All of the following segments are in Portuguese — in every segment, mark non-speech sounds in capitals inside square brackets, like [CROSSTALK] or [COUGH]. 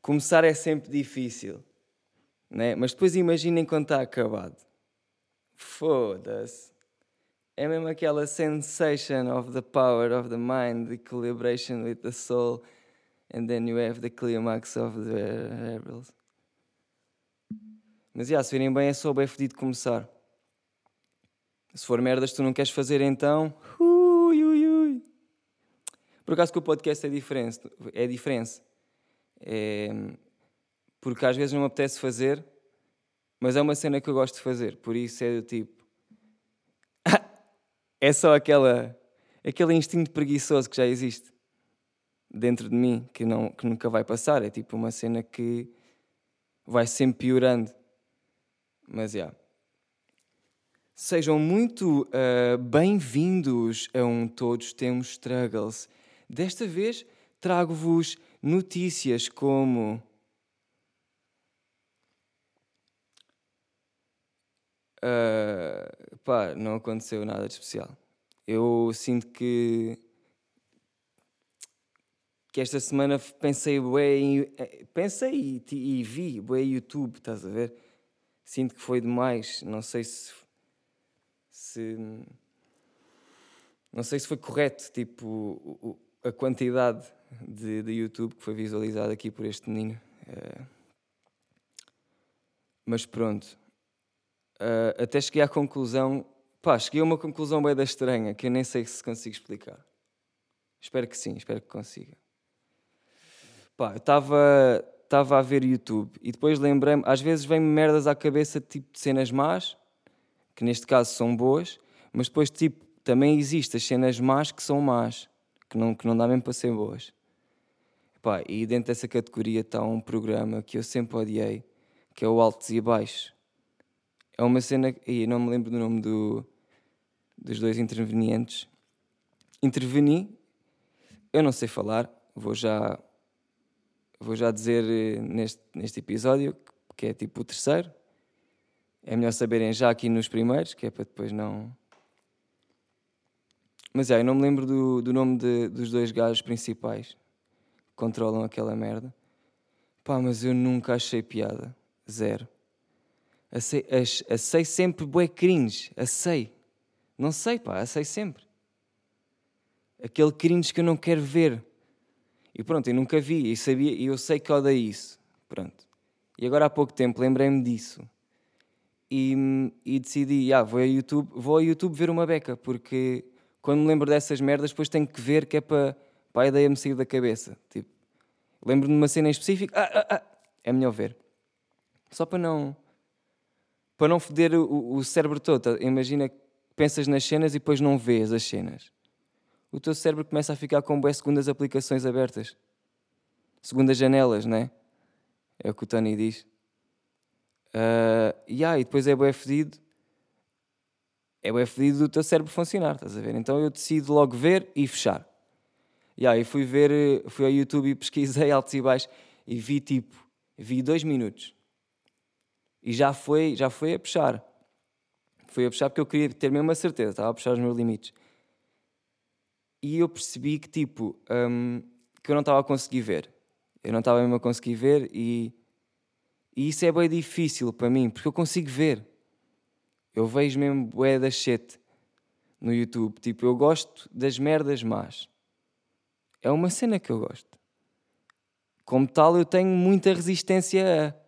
começar é sempre difícil, né? mas depois imaginem quando está acabado. Foda-se. É mesmo aquela sensation of the power of the mind, the equilibration with the soul, and then you have the climax of the rebels. Mas, yeah, se virem bem, é só bem fedido começar. Se for merdas tu não queres fazer, então... Ui, ui, ui. Por acaso que o podcast é diferente. É diferente. É... Porque às vezes não me apetece fazer, mas é uma cena que eu gosto de fazer. Por isso é do tipo [LAUGHS] é só aquela, aquele instinto preguiçoso que já existe dentro de mim, que, não, que nunca vai passar. É tipo uma cena que vai sempre piorando. Mas, já. Yeah. Sejam muito uh, bem-vindos a um Todos Temos Struggles. Desta vez trago-vos notícias como. Uh, pá, não aconteceu nada de especial. Eu sinto que que esta semana pensei bem, eh, pensei e, e vi bem YouTube, estás a ver? Sinto que foi demais, não sei se se não sei se foi correto, tipo a quantidade de, de YouTube que foi visualizada aqui por este menino. Uh, mas pronto, uh, até cheguei à conclusão, pá, cheguei a uma conclusão bem da estranha, que eu nem sei se consigo explicar. Espero que sim, espero que consiga. Pá, eu estava a ver YouTube e depois lembrei-me, às vezes vem-me merdas à cabeça tipo de cenas más, que neste caso são boas, mas depois tipo também existem as cenas más que são más, que não, que não dá mesmo para ser boas. Pá, e dentro dessa categoria está um programa que eu sempre odiei, que é o Altos e Baixos. É uma cena. E não me lembro do nome do, dos dois intervenientes. Interveni, eu não sei falar, vou já, vou já dizer eh, neste, neste episódio, que é tipo o terceiro. É melhor saberem já aqui nos primeiros, que é para depois não. Mas é, eu não me lembro do, do nome de, dos dois gajos principais controlam aquela merda. Pá, mas eu nunca achei piada. Zero. Achei, achei sempre bué cringe. Achei. Não sei, pá, achei sempre. Aquele cringe que eu não quero ver. E pronto, eu nunca vi e sabia, e eu sei que odeio isso. Pronto. E agora há pouco tempo lembrei-me disso. E, e decidi, ah, vou, a YouTube, vou ao YouTube ver uma beca, porque quando me lembro dessas merdas, depois tenho que ver que é para, para a ideia me sair da cabeça. Tipo, lembro-me de uma cena em específico, ah, ah, ah, é melhor ver. Só para não para não foder o, o cérebro todo. Tá? Imagina que pensas nas cenas e depois não vês as cenas. O teu cérebro começa a ficar com boas segundas aplicações abertas. Segundas janelas, né? É o que o Tony diz. Uh, yeah, e depois é bem fedido. É bem fedido do teu cérebro funcionar, estás a ver? Então eu decido logo ver e fechar. E fui ver, fui ao YouTube e pesquisei [LAUGHS] altos e baixos e vi tipo, vi dois minutos e já foi, já foi a puxar. Foi a puxar porque eu queria ter mesmo a certeza, estava a puxar os meus limites. E eu percebi que, tipo, um, que eu não estava a conseguir ver. Eu não estava mesmo a conseguir ver e, e isso é bem difícil para mim, porque eu consigo ver. Eu vejo mesmo bué da shit no YouTube. Tipo, eu gosto das merdas más. É uma cena que eu gosto. Como tal, eu tenho muita resistência a.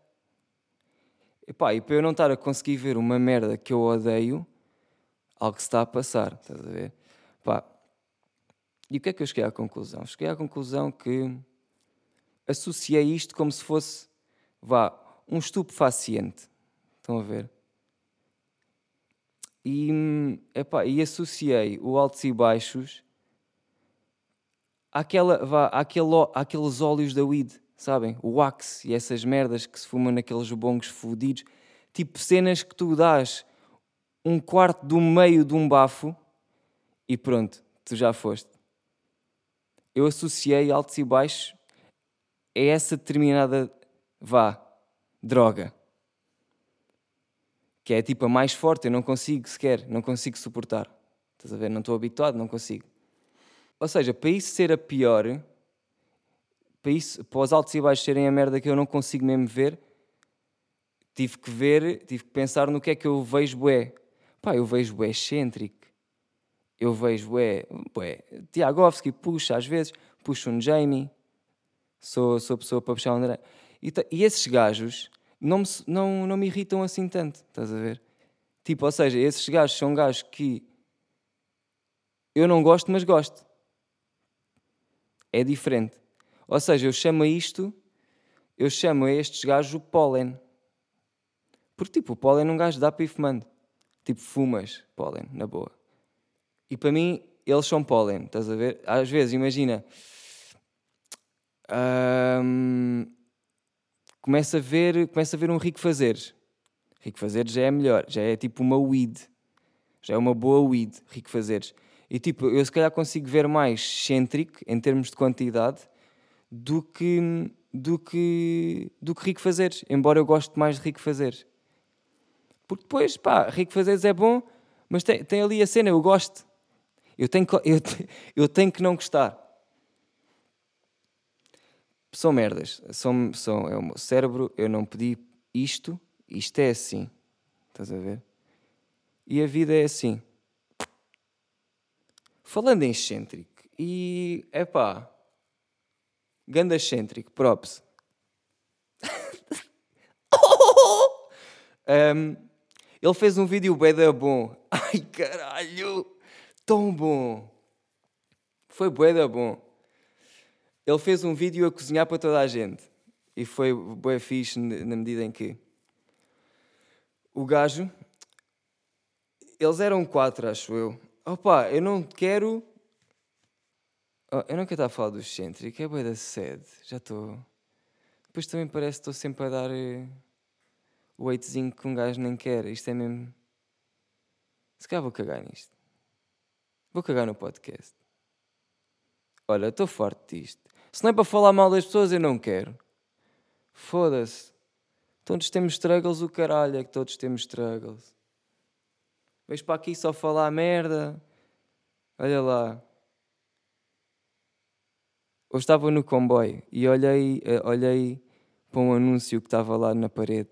E para eu não estar a conseguir ver uma merda que eu odeio, algo se está a passar, estás a ver? E o que é que eu cheguei à conclusão? Cheguei à conclusão que associei isto como se fosse, vá, um estupefaciente. Estão a ver? E, epá, e associei o altos e baixos àquela, vá, àquele, àqueles óleos da weed sabem? O wax e essas merdas que se fumam naqueles bongos fodidos. Tipo cenas que tu dás um quarto do meio de um bafo e pronto, tu já foste. Eu associei altos e baixos a essa determinada, vá, droga. Que é tipo a mais forte, eu não consigo sequer, não consigo suportar. Estás a ver? Não estou habituado, não consigo. Ou seja, para isso ser a pior, para, isso, para os altos e baixos serem a merda que eu não consigo mesmo ver, tive que ver, tive que pensar no que é que eu vejo bué. Pá, eu vejo bué excêntrico. Eu vejo bué, bué. Tiagovski puxa às vezes, puxa um Jamie. Sou, sou pessoa para puxar um André. E, e esses gajos não me, não, não me irritam assim tanto, estás a ver? Tipo, ou seja, esses gajos são gajos que eu não gosto, mas gosto. É diferente. Ou seja, eu chamo a isto, eu chamo a estes gajos o pólen. Porque, tipo, o pólen um gajo dá para ir fumando. Tipo, fumas pólen, na boa. E para mim, eles são pólen, estás a ver? Às vezes, imagina. começa a ver começa a ver um rico fazeres rico fazeres já é melhor já é tipo uma weed já é uma boa weed rico fazeres e tipo eu se calhar consigo ver mais excêntrico em termos de quantidade do que do que do que rico fazeres embora eu goste mais de rico fazeres porque depois, pá, Rico Fazeres é bom, mas tem, tem ali a cena, eu gosto. Eu tenho, eu, [LAUGHS] eu tenho que não gostar. São merdas. São, são, é o meu cérebro, eu não pedi isto, isto é assim. Estás a ver? E a vida é assim. Falando em excêntrico, e é pá, ganda excêntrico, props. [LAUGHS] um, Ele fez um vídeo bem da bom. [LAUGHS] Ai caralho! Tão bom! Foi bué da bom. Ele fez um vídeo a cozinhar para toda a gente. E foi bué fixe na medida em que o gajo. Eles eram quatro, acho eu. Opa, eu não quero. Oh, eu não quero estar a falar do excêntrico, é bué da sede. Já estou. Depois também parece que estou sempre a dar. Eh, o weightzinho que um gajo nem quer. Isto é mesmo. Se calhar vou cagar nisto. Vou cagar no podcast. Olha, estou forte disto. Se não é para falar mal das pessoas, eu não quero. Foda-se. Todos temos struggles, o caralho é que todos temos struggles. Vejo para aqui só falar merda. Olha lá. Hoje estava no comboio e olhei, eh, olhei para um anúncio que estava lá na parede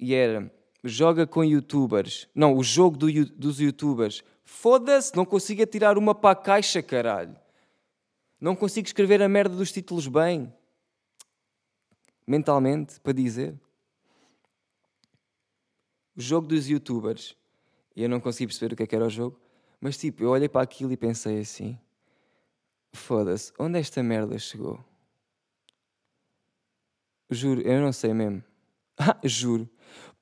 e era joga com youtubers. Não, o jogo do, dos youtubers. Foda-se, não consigo tirar uma para a caixa, caralho. Não consigo escrever a merda dos títulos bem. Mentalmente, para dizer. O jogo dos youtubers. E eu não consegui perceber o que, é que era o jogo. Mas tipo, eu olhei para aquilo e pensei assim: foda-se, onde esta merda chegou? Juro, eu não sei mesmo. [LAUGHS] Ah, juro.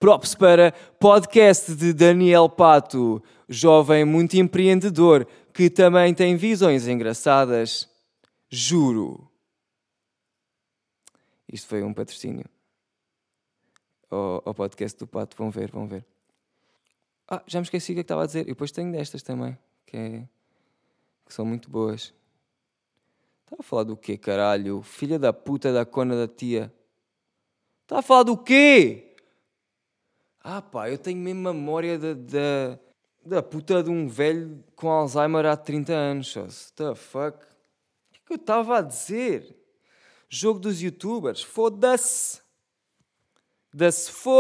Props para podcast de Daniel Pato, jovem muito empreendedor que também tem visões engraçadas. Juro. Isto foi um patrocínio ao, ao podcast do Pato. Vão ver, vão ver. Ah, já me esqueci o que, é estava a dizer. E depois tenho destas também, que, é, que são muito boas. Estava a falar do quê, caralho? Filha da puta da cona da tia. Estava a falar do quê? Ah pá, eu tenho mesmo memória da, da, da puta de um velho com Alzheimer há 30 anos. What the fuck? O que é que eu estava a dizer? Jogo dos youtubers. Foda-se. Da-se fo...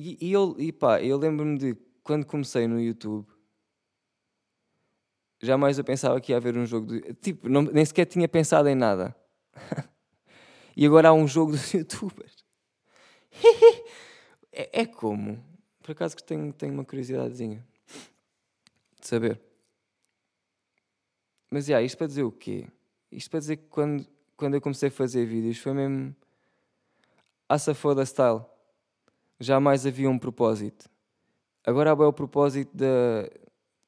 E, e, eu, e pá, eu lembro-me de quando comecei no YouTube, jamais eu pensava que ia haver um jogo de. Tipo, não, nem sequer tinha pensado em nada. [LAUGHS] e agora há um jogo dos [LAUGHS] youtubers. é, é, como? Por acaso que tenho, tenho uma curiosidadezinha de saber. Mas, yeah, isto para dizer o quê? Isto para dizer que quando, quando eu comecei a fazer vídeos foi mesmo a safoda style. Jamais havia um propósito. Agora há o propósito de,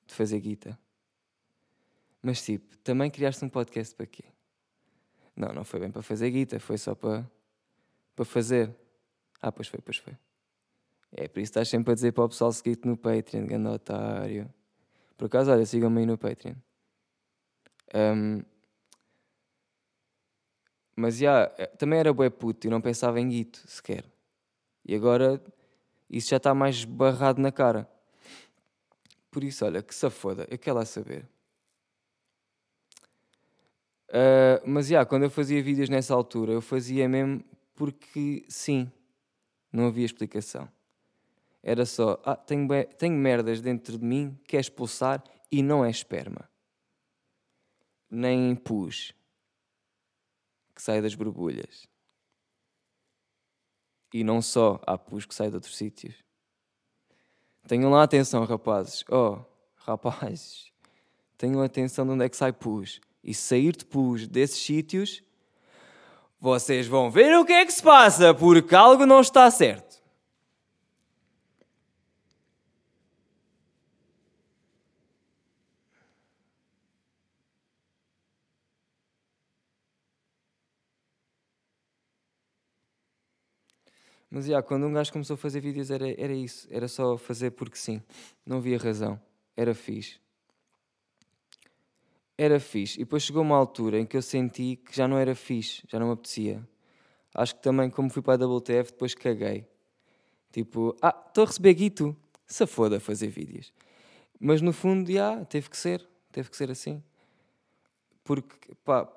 de fazer guita. Mas tipo, também criaste um podcast para quê? Não, não foi bem para fazer guita, foi só para, para fazer. Ah, pois foi, pois foi. É por isso que estás sempre a dizer para o pessoal seguir-te no Patreon, grande otário. Por acaso, olha, sigam-me aí no Patreon. Um, mas já, também era bué puto e não pensava em guito sequer. E agora isso já está mais barrado na cara. Por isso, olha, que se foda, eu quero lá saber. Uh, mas, já, yeah, quando eu fazia vídeos nessa altura, eu fazia mesmo porque, sim, não havia explicação. Era só, ah, tenho, tenho merdas dentro de mim, quer expulsar e não é esperma. Nem pus que sai das borbulhas. E não só, há pus que sai de outros sítios. Tenham lá atenção, rapazes. Oh, rapazes, tenham atenção de onde é que sai pus. E sair de pus desses sítios, vocês vão ver o que é que se passa, porque algo não está certo. Mas yeah, quando um gajo começou a fazer vídeos era, era isso, era só fazer porque sim, não havia razão, era fixe. Era fixe. E depois chegou uma altura em que eu senti que já não era fixe, já não me apetecia. Acho que também, como fui para a WTF, depois caguei. Tipo, ah, estou a receber guito, se foda fazer vídeos. Mas no fundo, já, yeah, teve que ser, teve que ser assim. Porque, pá,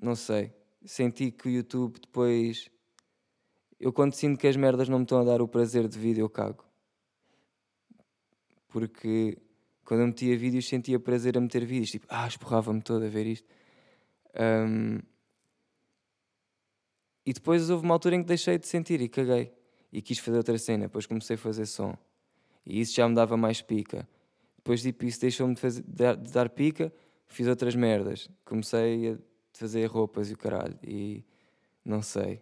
não sei, senti que o YouTube depois eu quando sinto que as merdas não me estão a dar o prazer de vídeo, eu cago. Porque quando eu metia vídeos sentia prazer a meter vídeos. Tipo, ah, esporrava-me todo a ver isto. Um, e depois houve uma altura em que deixei de sentir e caguei. E quis fazer outra cena. Depois comecei a fazer som. E isso já me dava mais pica. Depois tipo, isso deixou-me de, fazer, dar, de dar pica. Fiz outras merdas. Comecei a fazer roupas e o caralho. E não sei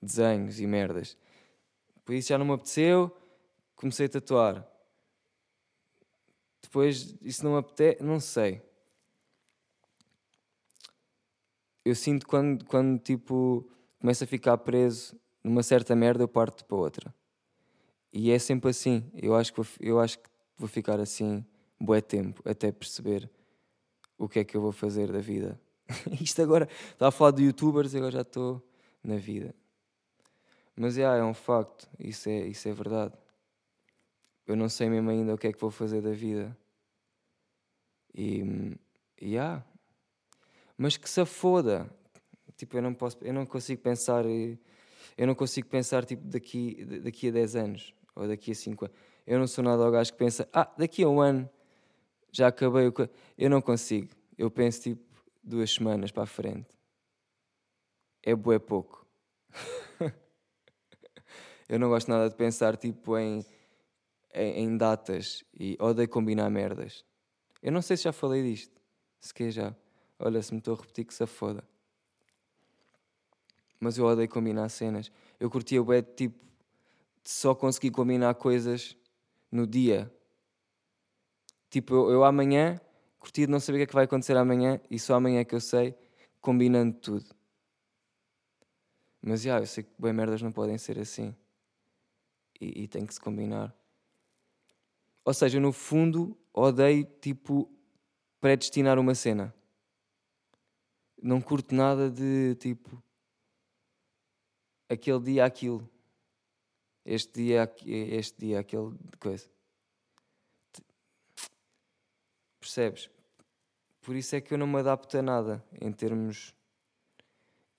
desenhos e merdas. Por isso já não me apeteceu, comecei a tatuar. Depois isso não me apetece, não sei. Eu sinto quando, quando tipo começo a ficar preso numa certa merda, eu parto para outra. E é sempre assim. Eu acho que vou, eu acho que vou ficar assim bué tempo até perceber o que é que eu vou fazer da vida. [LAUGHS] Isto agora, estava a falar de youtubers agora já estou na vida. Mas yeah, é um facto, isso é, isso é verdade. Eu não sei mesmo ainda o que é que vou fazer da vida. E. Yeah. Mas que se foda. Tipo, eu não posso, eu não consigo pensar. Eu não consigo pensar tipo, daqui, daqui a 10 anos ou daqui a 5 anos. Eu não sou nada ao gajo que pensa, ah, daqui a um ano já acabei o. Eu não consigo. Eu penso tipo duas semanas para a frente. É bué pouco. [LAUGHS] Eu não gosto nada de pensar tipo em, em, em datas e odeio combinar merdas. Eu não sei se já falei disto. Se que já. Olha, se me estou a repetir que se foda. Mas eu odeio combinar cenas. Eu curtia o tipo de só conseguir combinar coisas no dia. Tipo, eu, eu amanhã curtia de não saber o que é que vai acontecer amanhã e só amanhã é que eu sei, combinando tudo. Mas já, eu sei que bem merdas não podem ser assim e, e tem que se combinar. Ou seja, no fundo, odeio tipo predestinar uma cena. Não curto nada de tipo aquele dia aquilo. Este dia este dia aquele coisa. Percebes? Por isso é que eu não me adapto a nada em termos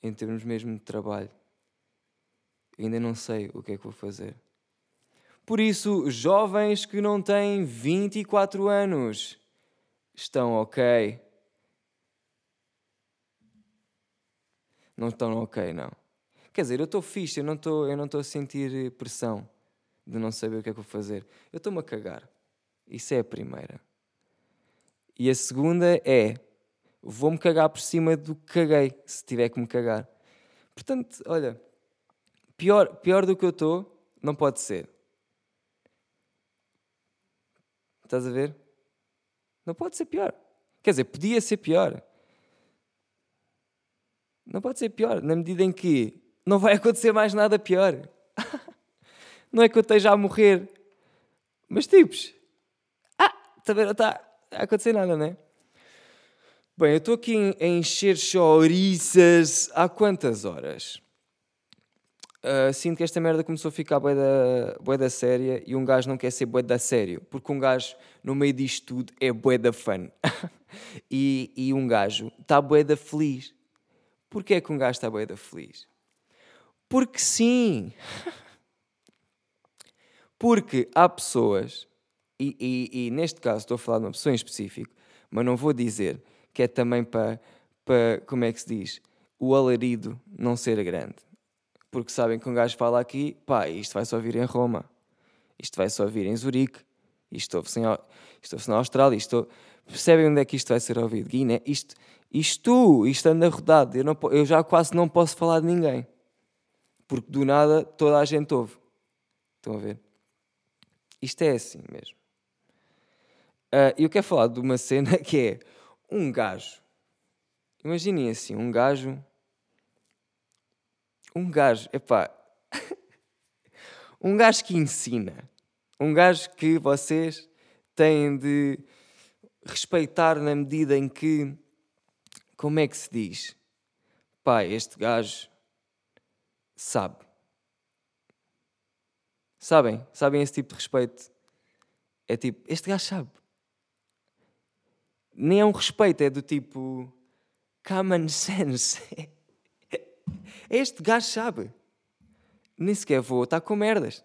em termos mesmo de trabalho. Ainda não sei o que é que vou fazer. Por isso, jovens que não têm 24 anos estão ok. Não estão ok, não. Quer dizer, eu estou fixe, eu não estou, a sentir pressão de não saber o que é que vou fazer. Eu estou-me a cagar. Isso é a primeira. E a segunda é: vou-me cagar por cima do que caguei, se tiver que me cagar. Portanto, olha, pior, pior do que eu estou, não pode ser. Estás a ver? Não pode ser pior. Quer dizer, podia ser pior. Não pode ser pior, na medida em que não vai [LAUGHS] acontecer mais nada pior. [LAUGHS] não é que eu esteja a morrer, mas tipos, ah, também não está a acontecer nada, não é? Bem, eu estou aqui a encher chouriças há quantas horas? Uh, sinto que esta merda começou a ficar bué da, bué da séria e um gajo não quer ser bué da sério, porque um gajo no meio disto tudo é bué da fun. [LAUGHS] e, e um gajo está bué da feliz. Porquê é que um gajo está bué da feliz? Porque sim! [LAUGHS] Porque há pessoas, e, e, e, neste caso estou a falar de uma pessoa em específico, mas não vou dizer que é também para, para como é que se diz, o alarido não ser grande porque sabem que um gajo fala aqui, pá, isto vai só ouvir em Roma, isto vai só ouvir em Zurique, isto ouve-se ouve na Austrália, isto, percebem onde é que isto vai ser ouvido? Guiné, isto, isto, isto anda rodado, eu, não, eu já quase não posso falar de ninguém, porque do nada toda a gente ouve. Estão a ver? Isto é assim mesmo. Uh, eu quero falar de uma cena [LAUGHS] que é um gajo. Imaginem assim, um gajo um gajo, epá, um gajo que ensina, um gajo que vocês têm de respeitar na medida em que, como é que se diz? Pá, este gajo sabe. Sabem? Sabem esse tipo de respeito? É tipo, este gajo sabe. Nem é um respeito, é do tipo common [LAUGHS] sense. Este gajo sabe. Nem sequer vou estar com merdas.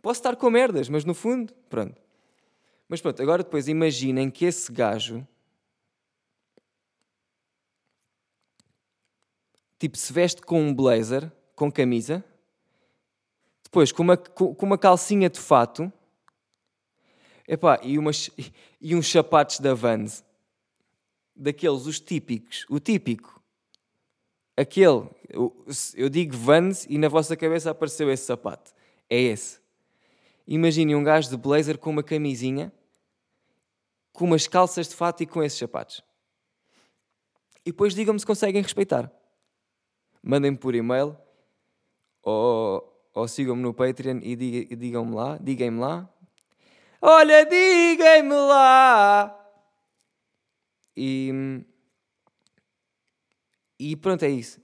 Posso estar com merdas, mas no fundo, pronto. Mas pronto, agora depois imaginem que esse gajo. Tipo, se veste com um blazer, com camisa, depois com uma, com uma calcinha de fato, epá, e, umas, [LAUGHS] e uns sapatos da Vans, daqueles, os típicos, o típico, aquele, eu, digo Vans e na vossa cabeça apareceu esse sapato. É esse. Imaginem um gajo de blazer com uma camisinha, com umas calças de fato e com esses sapatos. E depois digam-me se conseguem respeitar. Mandem-me por e-mail ou, ou sigam-me no Patreon e digam-me lá, digam-me lá. Olha, digam-me lá! E e pronto, é isso.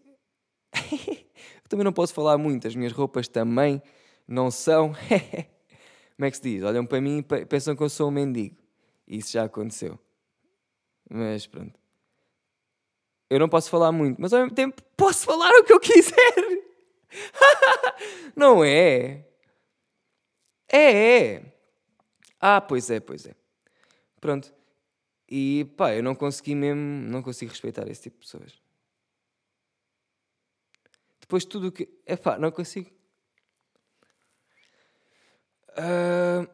[LAUGHS] também não posso falar muito, as minhas roupas também não são. [LAUGHS] Como é que se diz? Olham para mim e pensam que eu sou um mendigo. Isso já aconteceu. Mas pronto. Eu não posso falar muito, mas ao mesmo tempo posso falar o que eu quiser. [LAUGHS] não é? É, é. Ah, pois é, pois é. Pronto. E pá, eu não consegui mesmo, não consigo respeitar esse tipo de pessoas. Depois tudo o que. Epá, não consigo. Uh...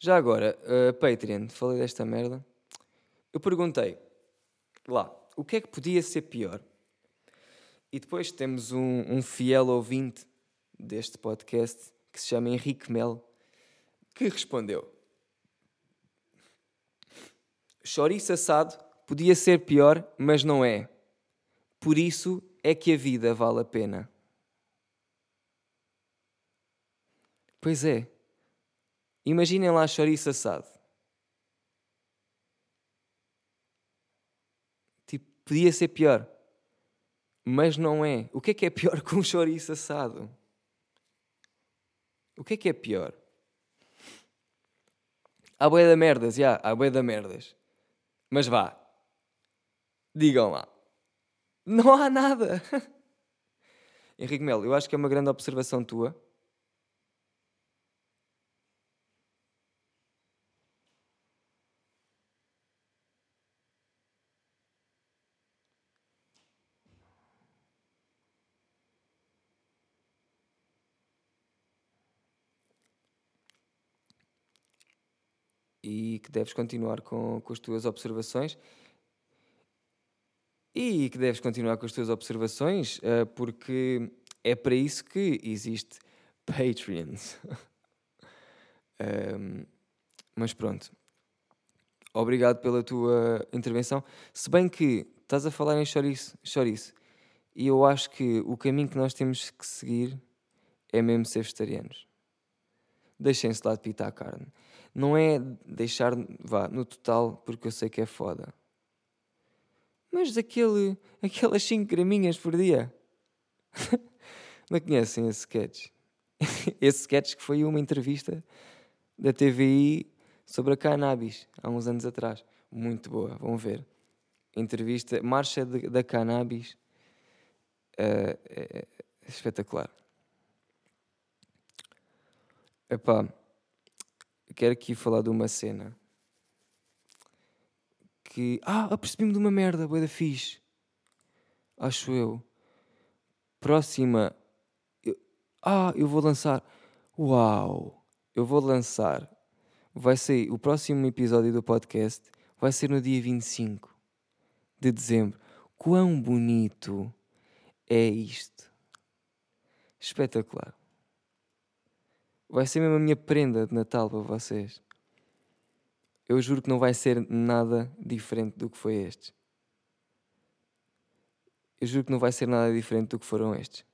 Já agora, uh, Patreon, falei desta merda. Eu perguntei lá o que é que podia ser pior. E depois temos um, um fiel ouvinte deste podcast que se chama Henrique Mel que respondeu: Chouriço assado Podia ser pior, mas não é. Por isso é que a vida vale a pena. Pois é. Imaginem lá chouriço assado. Tipo, podia ser pior. Mas não é. O que é que é pior [LAUGHS] que um chouriço assado? O que é que é pior? Há boia da merdas, já, há boia da merdas. Mas vá, Digam lá. Não há nada. [LAUGHS] Henrique Melo, eu acho que é uma grande observação tua. E que deves continuar com, com as tuas observações e que deves continuar com as tuas observações, uh, porque é para isso que existe Patreons. [LAUGHS] um, mas pronto. Obrigado pela tua intervenção. Se bem que estás a falar em chouriço, chouriço e eu acho que o caminho que nós temos que seguir é mesmo ser vegetarianos. Deixem-se lá de pitar a carne. Não é deixar, vá, no total, porque eu sei que é foda mas aquele, aquelas 5 graminhas por dia. [LAUGHS] Não conhecem esse sketch? [LAUGHS] esse sketch que foi uma entrevista da TVI sobre a cannabis, há uns anos atrás. Muito boa, vão ver. Entrevista, marcha de, da cannabis, uh, é, espetacular. Epá, quero aqui falar de uma cena que. Ah, apercebi-me de uma merda, boa da fixe. Acho eu. Próxima. Eu... Ah, eu vou lançar. Uau! Eu vou lançar. Vai ser. O próximo episódio do podcast vai ser no dia 25 de dezembro. Quão bonito é isto! Espetacular. Vai ser mesmo a minha prenda de Natal para vocês. Eu juro que não vai ser nada diferente do que foi este. Eu juro que não vai ser nada diferente do que foram estes.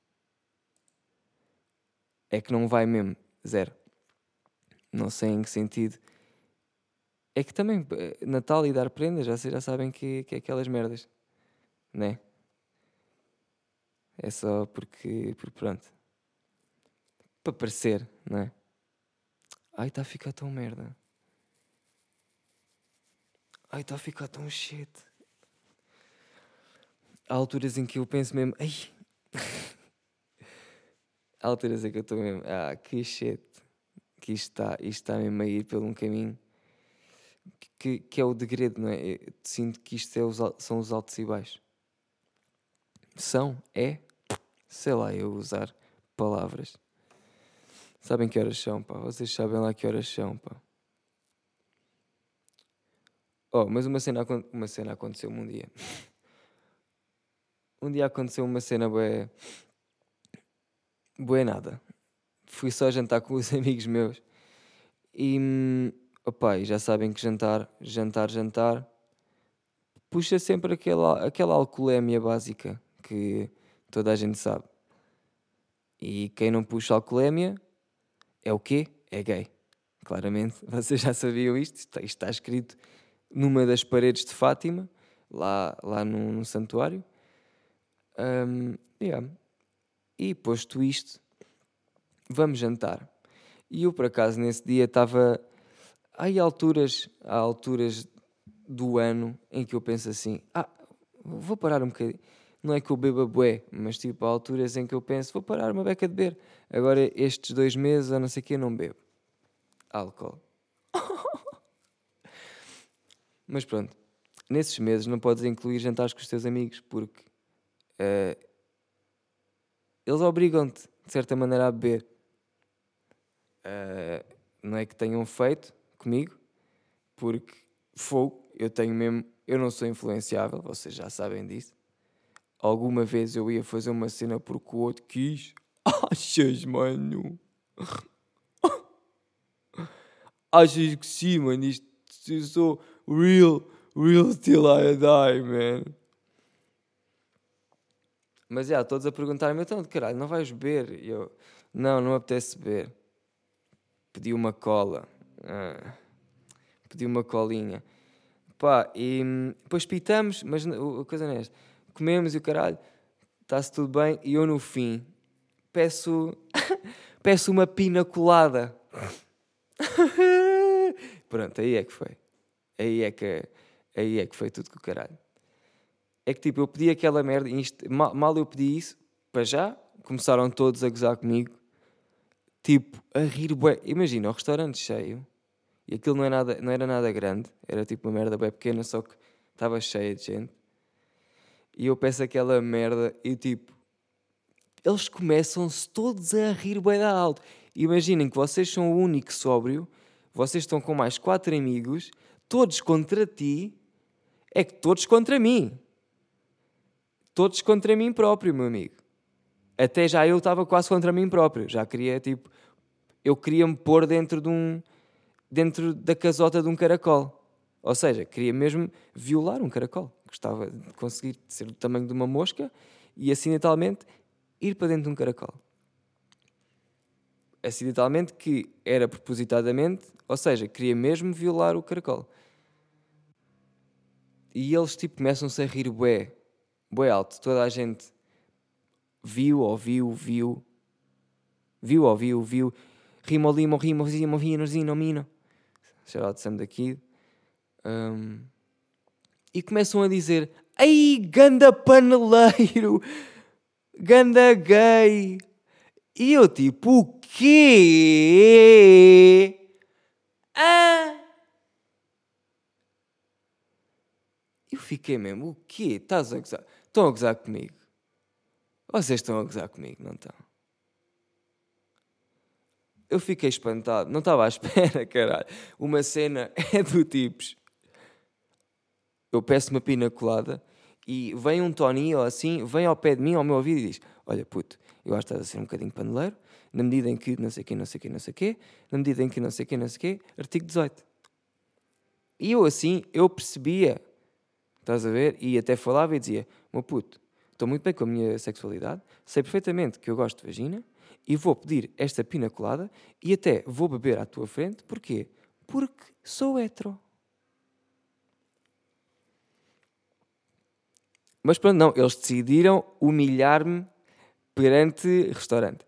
É que não vai mesmo. Zero. Não sei em que sentido. É que também eh, Natal e dar prendas, já, já sabem que, que é aquelas merdas. Né? É só porque, porque pronto. Para parecer, não é? Ai, está a ficar tão merda. Ai, está a ficar tão shit. Há alturas em que eu penso mesmo, ai. [LAUGHS] Há alturas em que eu estou mesmo, ah, que shit. Que isto está, isto está mesmo a ir por um caminho que, que é o degredo, não é? Eu sinto que isto é os, são os altos e baixos. São, é, sei lá, eu usar palavras. Sabem que horas são, pá? Vocês sabem lá que horas são, pá. Oh, mas uma cena, uma cena aconteceu-me um dia. um dia aconteceu uma cena bué... Bué nada. Fui só jantar com os [LAUGHS] amigos meus. E... Opa, e já sabem que jantar, jantar, jantar... Puxa sempre aquela, aquela alcoolemia básica que toda a gente sabe. E quem não puxa alcoolemia é o quê? É gay. Claramente, [LAUGHS] vocês já sabiam isto, isto está escrito numa das paredes de Fátima, lá, lá no, santuário. Um, yeah. E posto isto, vamos jantar. E eu, por acaso, nesse dia estava. Há alturas, há alturas do ano em que eu penso assim: ah, vou parar um bocadinho. Não é que eu beba bué, mas tipo, há alturas em que eu penso: vou parar uma beca de beber. Agora, estes dois meses, ou não sei o que, não bebo álcool. Mas pronto, nesses meses não podes incluir jantares com os teus amigos porque uh, eles obrigam-te, de certa maneira, a beber. Uh, não é que tenham feito comigo, porque fogo, eu tenho mesmo, eu não sou influenciável, vocês já sabem disso. Alguma vez eu ia fazer uma cena porque o outro quis. [LAUGHS] Achas, mano? [LAUGHS] Achas que sim, mano? Isto, eu sou real, real till I die, man. Mas já, todos a perguntarem-me, então, de caralho, não vais beber? E eu, não, não apetece beber. Pedi uma cola. Ah, pedi uma colinha. Pá, e depois pitamos, mas a coisa não é esta. Comemos e o caralho, está-se tudo bem. E eu, no fim, peço, [LAUGHS] peço uma pina colada. [LAUGHS] Pronto, aí é que foi. Aí é que, aí é que foi tudo com o caralho. É que tipo, eu pedi aquela merda, mal, mal eu pedi isso, para já, começaram todos a gozar comigo, tipo, a rir bué. Imagina, o restaurante cheio, e aquilo não, é nada, não era nada grande, era tipo uma merda bem pequena, só que estava cheia de gente. E eu peço aquela merda e tipo, eles começam-se todos a rir bem da alto. Imaginem que vocês são o único sóbrio, vocês estão com mais quatro amigos todos contra ti, é que todos contra mim. Todos contra mim próprio, meu amigo. Até já eu estava quase contra mim próprio. Já queria, tipo, eu queria me pôr dentro de um. dentro da casota de um caracol. Ou seja, queria mesmo violar um caracol. Gostava de conseguir ser do tamanho de uma mosca e acidentalmente ir para dentro de um caracol. Acidentalmente, que era propositadamente, ou seja, queria mesmo violar o caracol. E eles tipo começam-se a rir bué, bué alto. Toda a gente viu, ouviu, viu, viu, ouviu, viu. Rimo, limo, rimo, zimo, vino, zino, mino. Shout out Sam. Um, e começam a dizer: Ei, ganda paneleiro, ganda gay. E eu tipo, o quê? Ah! Fiquei mesmo, o quê? Estás a gozar? Estão a gozar comigo? Vocês estão a gozar comigo, não estão? Eu fiquei espantado, não estava à [LAUGHS] espera, caralho. Uma cena [LAUGHS] é do tipos. Eu peço uma pina colada e vem um Tony ou assim, vem ao pé de mim, ao meu ouvido e diz: Olha, puto, eu acho que estás a ser um bocadinho paneleiro, na medida em que não sei quê, não sei quê, não sei quê, na medida em que não sei quê, não sei quê, artigo 18. E eu assim, eu percebia, estás a ver, e até falava e dizia: Meu puto, estou muito bem com a minha sexualidade, sei perfeitamente que eu gosto de vagina e vou pedir esta pina colada e até vou beber à tua frente, porquê? Porque sou hetero. Mas pronto, não, eles decidiram humilhar-me perante restaurante.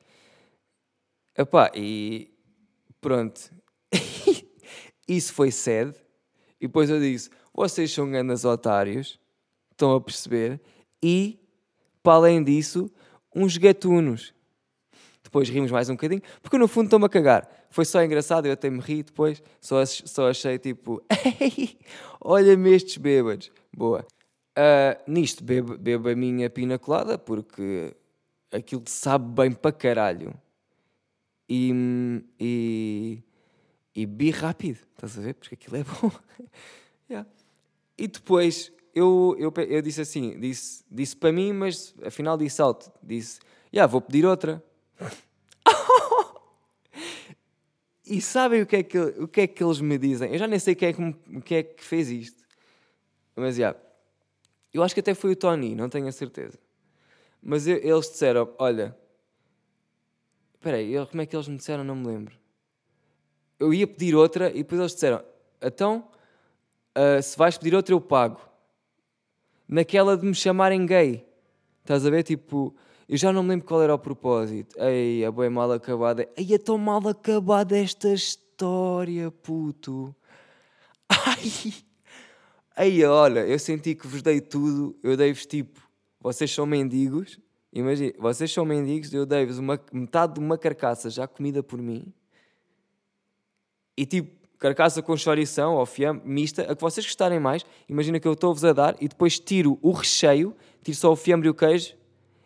Epá, e pronto. [LAUGHS] Isso foi sede. E depois eu disse: vocês são grandes otários, estão a perceber? E, para além disso, uns gatunos. Depois rimos mais um bocadinho, porque no fundo estou-me a cagar. Foi só engraçado, eu até me ri depois, só, só achei tipo, [LAUGHS] olha-me estes bêbados. Boa. Uh, nisto bebo, bebo a minha pina colada porque aquilo sabe bem para caralho. E, e, e bi rápido, estás a ver? Porque aquilo é bom. [LAUGHS] yeah. E depois eu, eu, eu disse assim: disse, disse para mim, mas afinal disse alto: disse, yeah, vou pedir outra. [LAUGHS] e sabem o que, é que, o que é que eles me dizem? Eu já nem sei quem é que, que, é que fez isto. Mas já. Yeah, eu acho que até foi o Tony, não tenho a certeza. Mas eu, eles disseram: Olha, espera aí, como é que eles me disseram? Não me lembro. Eu ia pedir outra e depois eles disseram: Então, uh, se vais pedir outra, eu pago. Naquela de me chamarem gay. Estás a ver? Tipo, eu já não me lembro qual era o propósito. Ei, a boa mal acabada. Ei, é tão mal acabada esta história, puto. [LAUGHS] Ai! Aí, olha, eu senti que vos dei tudo, eu dei-vos tipo, vocês são mendigos, imagina, vocês são mendigos, eu dei-vos metade de uma carcaça já comida por mim, e tipo, carcaça com chorição ou fiambre, mista, a que vocês gostarem mais, imagina que eu estou-vos a dar e depois tiro o recheio, tiro só o fiambre e o queijo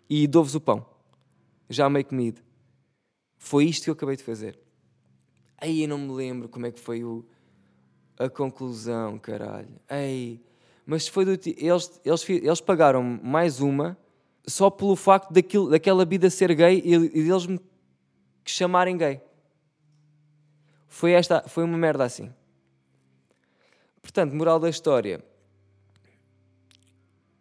e dou-vos o pão, já meio comido. Foi isto que eu acabei de fazer. Aí eu não me lembro como é que foi o a conclusão, caralho. Ei, mas foi do eles, eles, eles pagaram mais uma só pelo facto daquilo, daquela vida ser gay e, e deles me chamarem gay. Foi, esta, foi uma merda assim. Portanto, moral da história.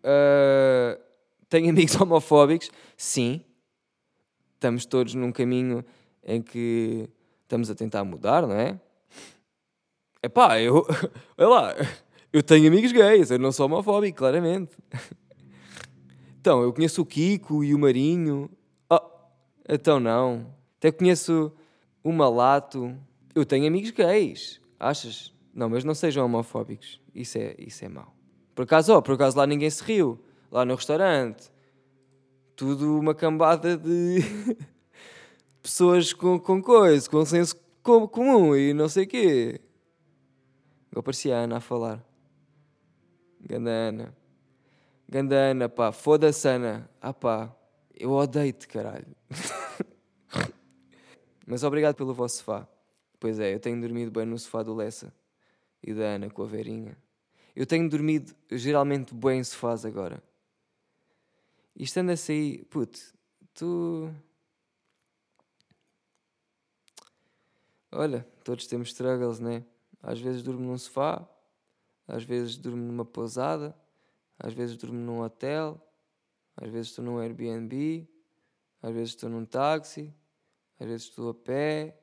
Uh, tenho [LAUGHS] amigos homofóbicos? Sim. Estamos todos num caminho em que estamos a tentar mudar, não é? É pá, eu. [LAUGHS] Olha lá, eu tenho amigos gays, eu não sou homofóbico, claramente. Então, eu conheço o Kiko e o Marinho. Oh, então não. Até conheço o Malato. Eu tenho amigos gays. Achas? Não, mas não sejam homofóbicos. Isso é, isso é mau. Por acaso, oh, por acaso lá ninguém se riu. Lá no restaurante. Tudo uma cambada de [LAUGHS] pessoas com, com coisa, com senso comum e não sei o quê. Eu parecia a Ana a falar. Gandana. Gandana, pá. Foda-se, Ana. Ah, pá. Eu odeio-te, caralho. [LAUGHS] Mas obrigado pelo vosso sofá. Pois é, eu tenho dormido bem no sofá do Lessa e da Ana com a Verinha. Eu tenho dormido geralmente bem em sofás agora. E estando a sair, puto, tu. Olha, todos temos struggles, né? Às vezes durmo num sofá, às vezes durmo numa pousada, às vezes durmo num hotel, às vezes estou num Airbnb, às vezes estou num táxi, às vezes estou a pé.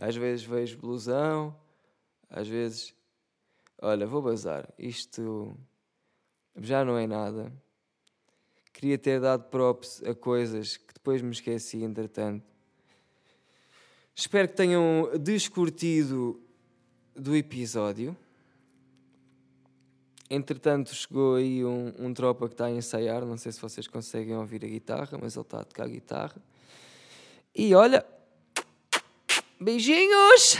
Às vezes vejo blusão, às vezes, olha, vou bazar, isto já não é nada. Queria ter dado props a coisas que depois me esqueci, entretanto. Espero que tenham descurtido do episódio. Entretanto, chegou aí um, um tropa que está a ensaiar. Não sei se vocês conseguem ouvir a guitarra, mas ele está a tocar a guitarra. E olha, beijinhos!